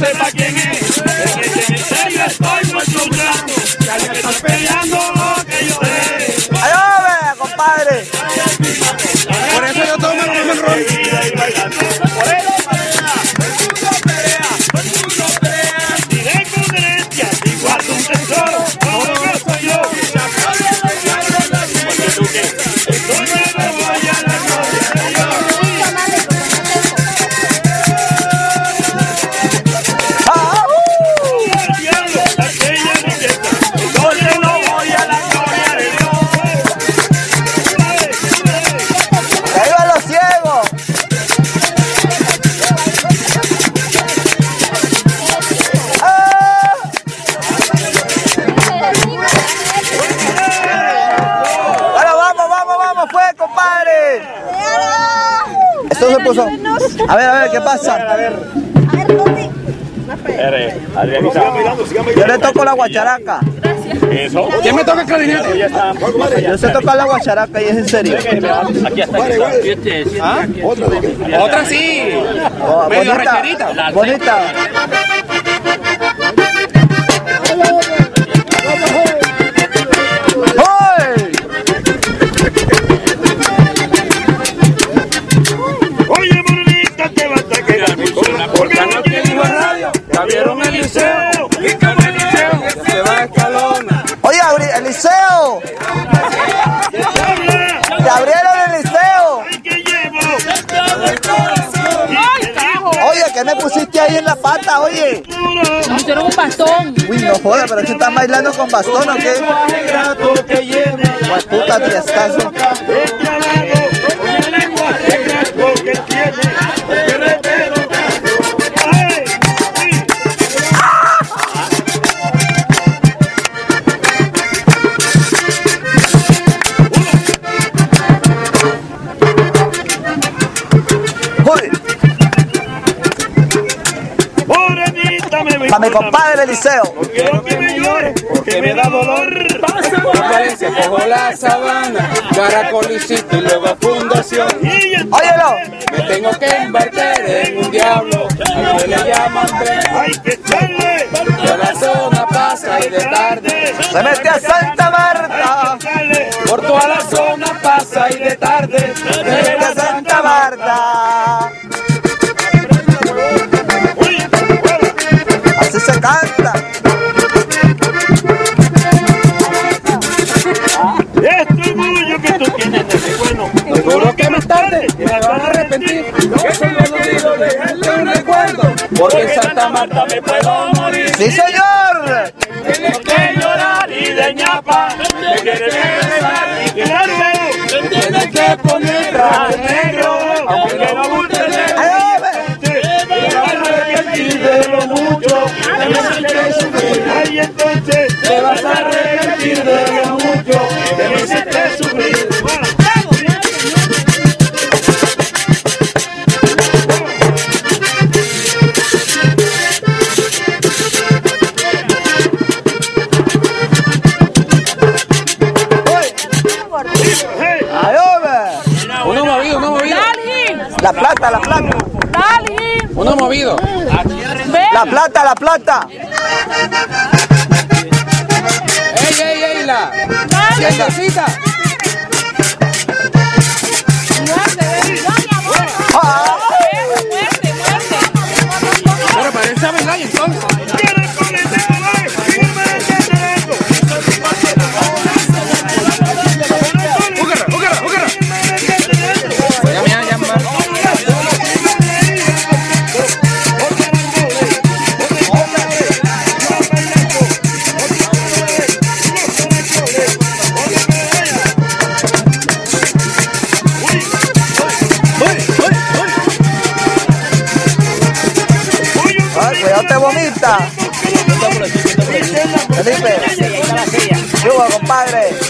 para quién es. En cementerio estoy un rato, Yo le toco la guacharaca. ¿Quién me toca el clarinete? Yo sé tocar la guacharaca y es en serio. Otra sí. Oh, Medio bonita, bonita. Oye, morenita, te vas a quedar con la porque ¿qué me pusiste ahí en la pata, oye? Puro. Pusieron un bastón. Uy, no joda, pero que están bailando con bastón, ¿o qué? Pues puta, para mi compadre Eliseo. Quiero que me llore, porque me da dolor. Valencia, cojo la sabana, caracolicito y luego fundación. Óyelo. Me tengo que invertir en un diablo, a que le llaman tren. hay que echarle. Por la zona pasa y de tarde, Se mete a Santa Marta. Por toda la zona pasa y de tarde. tarde, Vete a Santa Marta. Así se canta. Este orgullo que tú tienes de bueno. Seguro que más tarde te vas a arrepentir. Que se me olvidó dejarte un recuerdo. Porque en Santa Marta me puedo morir. ¡Sí, señor! Tienes que llorar y de ñapa. Me quieres besar y claro. Te tienes que poner traje La plata, la plata. Uno movido. La plata, la plata. Tiendecita. Ah, vomita. Felipe. Yugo, compadre.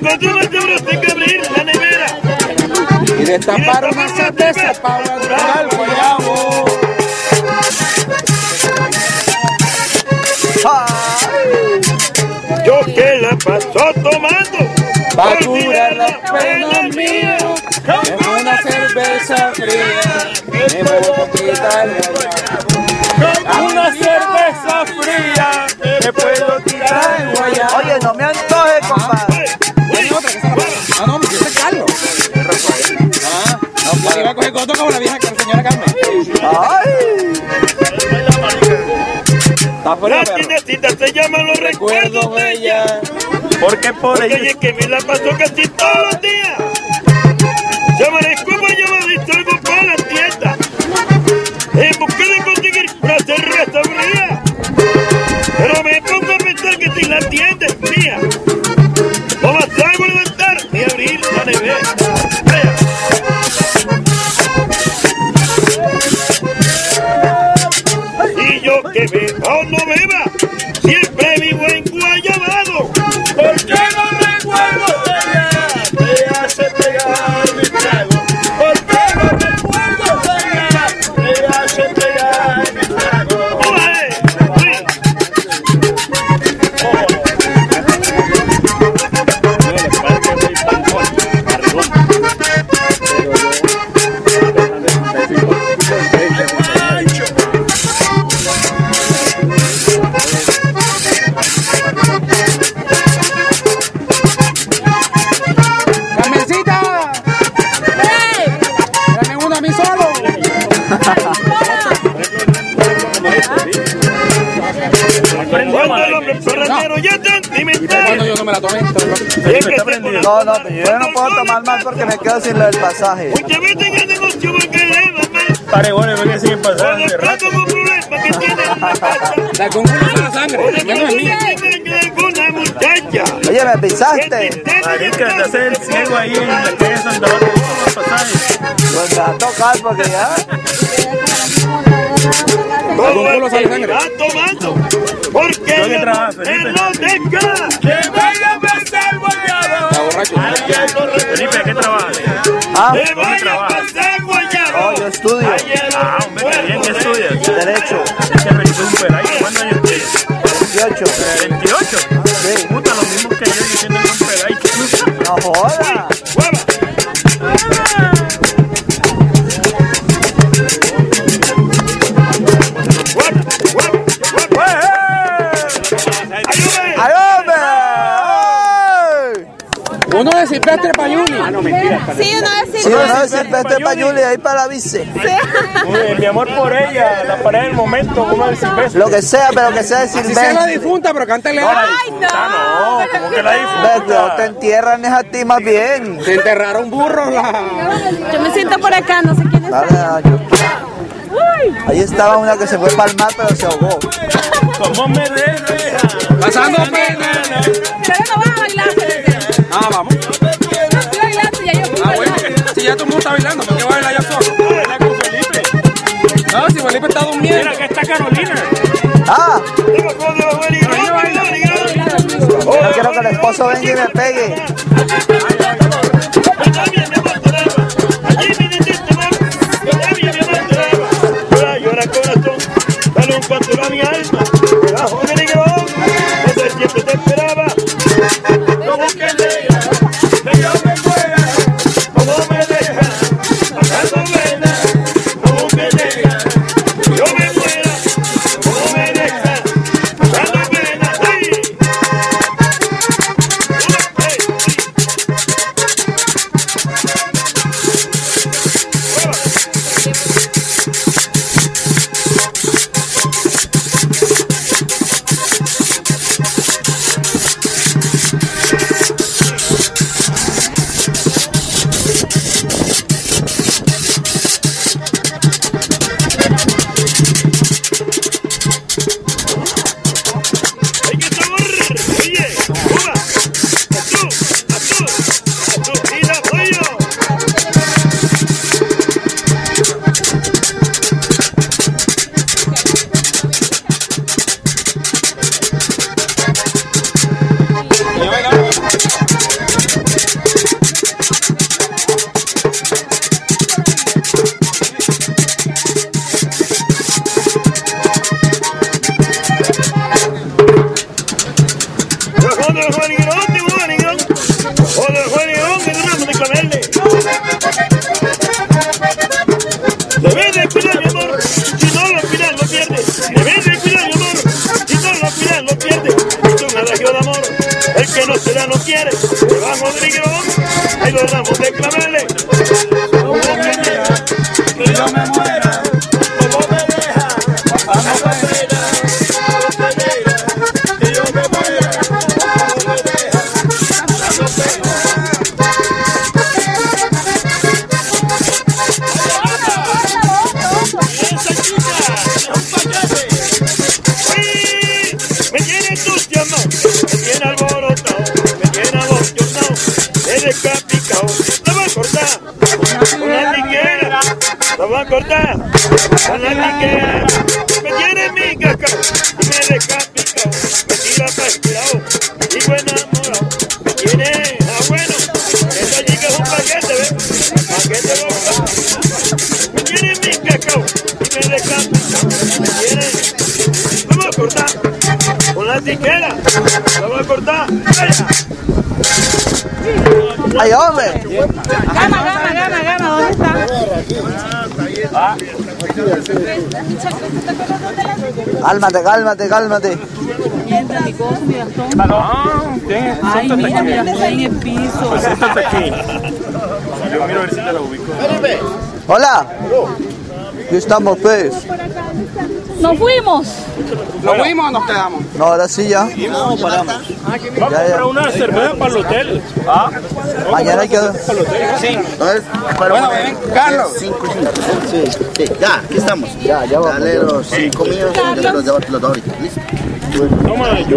Cuando me euros tengo que abrir la nevera. Y destapar una cerveza para aguantar el guayabo. Ay, Yo que la paso tomando. Pa' olvidé curar las penas mías. Es una cerveza fría. Me puedo quitar el guayabo. Una cerveza fría. Me puedo tirar el guayabo. Oye, no me antoje, no, la iba a coger coto como la vieja señora Carmen. Ay, Está fuera, La perro. tiendecita se llama Los Recuerdos Recuerdo de ella. porque por Porque ahí. es que me la paso casi todos los días. give me no No, no, yo no puedo tomar más porque me quedo sin lo del pasaje. Muchas veces en el negocio porque llevan mal. Paregones, ven que pasando Cuando hace rato. la concuna es la sangre. De Ya no es mía. Oye, me pisaste. Marica, te hace el ciego ahí en la calle Santa Bárbara. ¿Cómo los pasajes? Pues me va a tocar porque ya. Que sangre. va tomando. Porque ¿Dónde el trabajas, amor Felipe? él no deja. Está borracho. Felipe, ¿a qué trabajas? Ah, Te vaya a pasar oh, yo estudio. Ah, hombre, bien, ¿qué estudias? Derecho, Es que Felipe es un peladito. ¿Cuántos años tienes? 18. Silvestre Payuni. Ah, no, mentira. Sí, una vez Sí, no, Silvestre Payuli ahí para la vice. Mi amor por ella, la pareja del momento, como el Silvestre. Lo que sea, pero que sea de Si sea la Silvestre. difunta, pero cántale. Ay, no. No, como que la difunta. te entierran es a ti más bien. Se enterraron burros la. Yo me siento por acá, no sé quién es. Ahí estaba una que se fue para el mar, pero se ahogó. ¿Cómo me deja? Pasando pena. Ustedes no van a bailar. Ah, vamos. Bailando, ¿por qué va a bailar ya solo? Baila con Felipe. No, si Felipe está durmiendo. Mira, que está Carolina. Ah, no quiero que el esposo venga y me pegue. Debajo del higuerón, la tijera, la voy a cortar. ¡Ay, hombre! Gama, gama, gama, gama, ¿dónde está? Cálmate, cálmate, cálmate. Mientras mi cosa, mi bastón. Ah. Ay, mira, mira, estoy en el piso. Siéntate aquí. Yo miro a ver si te lo ubico. Hola. Aquí estamos, pues. Nos fuimos. ¿Lo fuimos o nos quedamos? No, ahora sí ya. Vamos Ya, a ya. comprar una cerveza para el hotel. ¿Ah? Mañana hay que... Sí. Entonces, Bueno, ven, Carlos. cinco cinco. Sí, sí, ya, aquí estamos. Ya, ya vamos. Dale los cinco míos y los de ahorita. ¿Listo? Toma, yo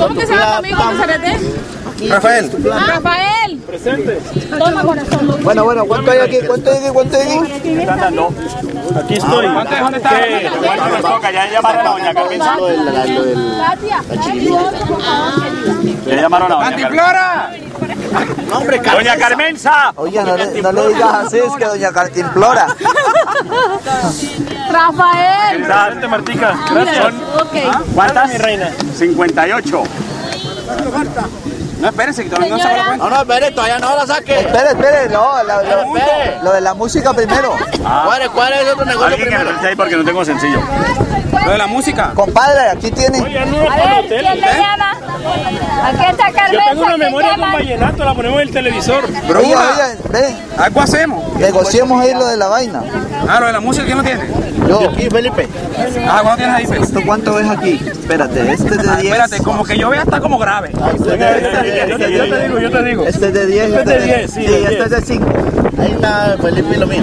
¿Cómo que se llama tu amigo? Rafael. Rafael. Presente. Toma corazón. Bueno, bueno, ¿cuánto hay aquí? ¿Cuánto hay aquí? ¿Cuánto hay aquí? Aquí estoy. ¿Dónde está? ¿Cuánto nos toca? Ya llamaron a doña Carmenza. Lo del- la- lo del- Katia. Ya llamaron a doña Carmenza. ¡Cantiflora! No, hombre, Doña Carmenza. Oye, no le, no le digas así, es que doña Cartimplora. Rafael. Presente, Martica. Gracias. Ok. ¿Cuántas? Mi reina. 58. No, espérense, que todavía no se la cuenta. No, no, espere, todavía no la saque. Espere, espere, no, la- lo, lo de la música primero. ¿Cuál, ¿Cuál es el otro negocio Alguien que me primero? preste ahí porque no tengo sencillo. Lo de la música. Compadre, aquí tiene. Oye, no para el hotel. llama? Aquí está Yo tengo una memoria de un vallenato, la ponemos en el televisor. Bruja. oye, ven, Algo hacemos. negociemos ahí lo de la vaina. Ah, lo de la música, ¿quién lo tiene? Yo, Aquí, Felipe. Ah, ¿cuándo tienes ahí? ¿esto cuánto ves aquí? Espérate, este es de Ah, 10. espérate, como que yo vea está como grave. Yo te yo te digo, yo te digo. Este es de 10. Este es de 10, sí, Sí, de este 10. es de 5. Ahí está Felipe y lo mío.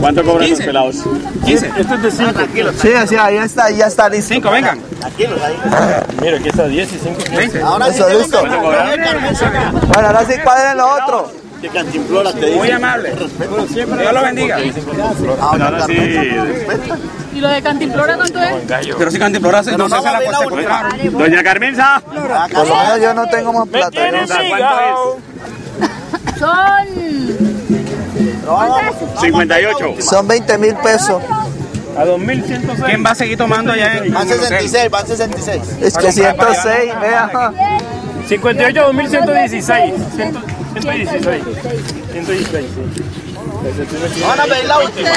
¿Cuánto cobran los 15. pelados? 15. Este es de 5. Tranquilo, Sí, sí, ahí está, ya está listo. 5, vengan. tranquilo. Ahí. Mira, aquí está 10 y 5. 20. Ahora sí Eso, listo. Bueno, ahora sí cuadren lo otro. Que Cantimplora te dice. Muy amable. Dios lo bendiga. Ahora sí. ¿Y lo de Cantimplora cuánto es? Pero si Cantimplora se no se no, la secuestraron. Doña Carmenza. Por lo menos yo no tengo más ¿Me plata. yo- hígado? Son 58. Son 20 mil pesos. A 2106. ¿Quién va a seguir tomando allá en Van en el hotel? 66, van 66. Es que 106, vea. 58 2116. 100 116. 116. sí. Van a ver la última.